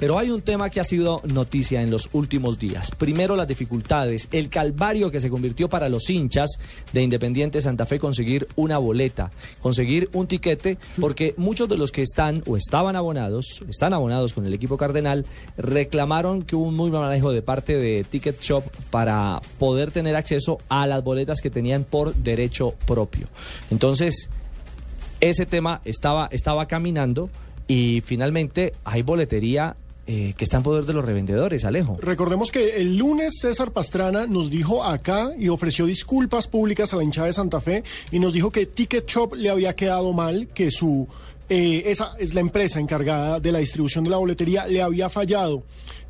Pero hay un tema que ha sido noticia en los últimos días. Primero las dificultades, el calvario que se convirtió para los hinchas de Independiente Santa Fe conseguir una boleta, conseguir un tiquete, porque muchos de los que están o estaban abonados, están abonados con el equipo cardenal, reclamaron que hubo un muy mal manejo de parte de Ticket Shop para poder tener acceso a las boletas que tenían por derecho propio. Entonces, ese tema estaba, estaba caminando y finalmente hay boletería eh, que está en poder de los revendedores, Alejo. Recordemos que el lunes César Pastrana nos dijo acá y ofreció disculpas públicas a la hinchada de Santa Fe y nos dijo que Ticket Shop le había quedado mal, que su eh, esa es la empresa encargada de la distribución de la boletería, le había fallado.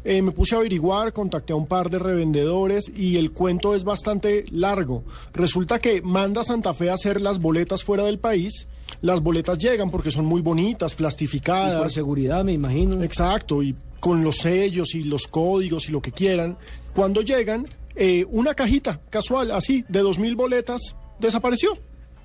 Eh, me puse a averiguar, contacté a un par de revendedores y el cuento es bastante largo. Resulta que manda Santa Fe a hacer las boletas fuera del país. Las boletas llegan porque son muy bonitas, plastificadas. por seguridad, me imagino. Exacto, y con los sellos y los códigos y lo que quieran. Cuando llegan, eh, una cajita casual, así, de dos mil boletas, desapareció.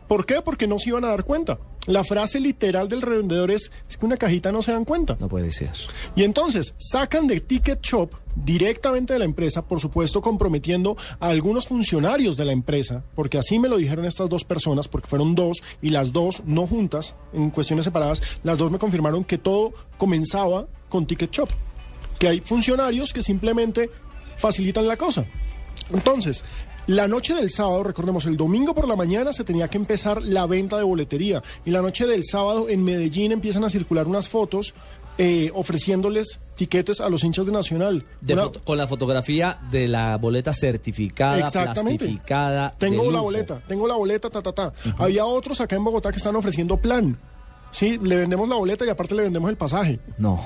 ¿Por qué? Porque no se iban a dar cuenta. La frase literal del revendedor es, es que una cajita no se dan cuenta. No puede ser. Y entonces sacan de Ticket Shop directamente de la empresa, por supuesto comprometiendo a algunos funcionarios de la empresa, porque así me lo dijeron estas dos personas, porque fueron dos y las dos no juntas, en cuestiones separadas, las dos me confirmaron que todo comenzaba con Ticket Shop, que hay funcionarios que simplemente facilitan la cosa. Entonces, la noche del sábado, recordemos, el domingo por la mañana se tenía que empezar la venta de boletería. Y la noche del sábado en Medellín empiezan a circular unas fotos eh, ofreciéndoles tiquetes a los hinchas de Nacional. De Una- con la fotografía de la boleta certificada, Exactamente. plastificada. Tengo la boleta, tengo la boleta, ta, ta, ta. Había otros acá en Bogotá que están ofreciendo plan. Sí, le vendemos la boleta y aparte le vendemos el pasaje. No.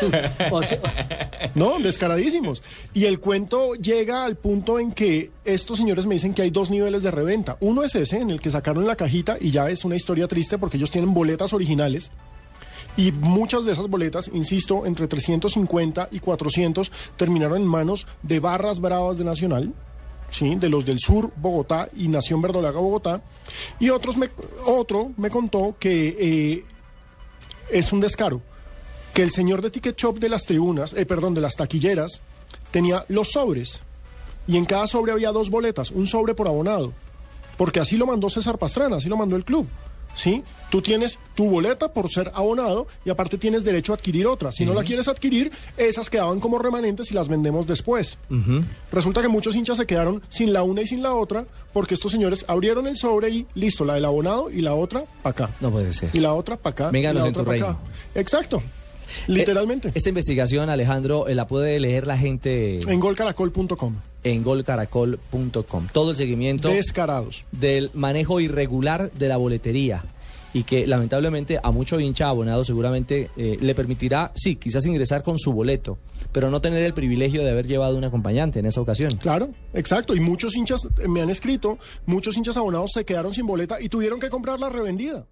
No, descaradísimos. Y el cuento llega al punto en que estos señores me dicen que hay dos niveles de reventa. Uno es ese, en el que sacaron la cajita y ya es una historia triste porque ellos tienen boletas originales. Y muchas de esas boletas, insisto, entre 350 y 400 terminaron en manos de barras bravas de Nacional, ¿sí? de los del sur, Bogotá y Nación Verdolaga, Bogotá. Y otros me, otro me contó que eh, es un descaro que el señor de Ticket Shop de las tribunas, eh, perdón, de las taquilleras, tenía los sobres. Y en cada sobre había dos boletas, un sobre por abonado. Porque así lo mandó César Pastrana, así lo mandó el club. ¿Sí? Tú tienes tu boleta por ser abonado y aparte tienes derecho a adquirir otra. Si no la quieres adquirir, esas quedaban como remanentes y las vendemos después. Resulta que muchos hinchas se quedaron sin la una y sin la otra porque estos señores abrieron el sobre y listo, la del abonado y la otra para acá. No puede ser. Y la otra para acá. Vénganos y la otra pa' reino. acá. Exacto. Literalmente. Eh, esta investigación, Alejandro, eh, la puede leer la gente En golcaracol.com. en golcaracol.com. Todo el seguimiento Descarados. del manejo irregular de la boletería y que lamentablemente a mucho hincha abonado seguramente eh, le permitirá, sí, quizás ingresar con su boleto, pero no tener el privilegio de haber llevado un acompañante en esa ocasión. Claro, exacto. Y muchos hinchas me han escrito, muchos hinchas abonados se quedaron sin boleta y tuvieron que comprar la revendida.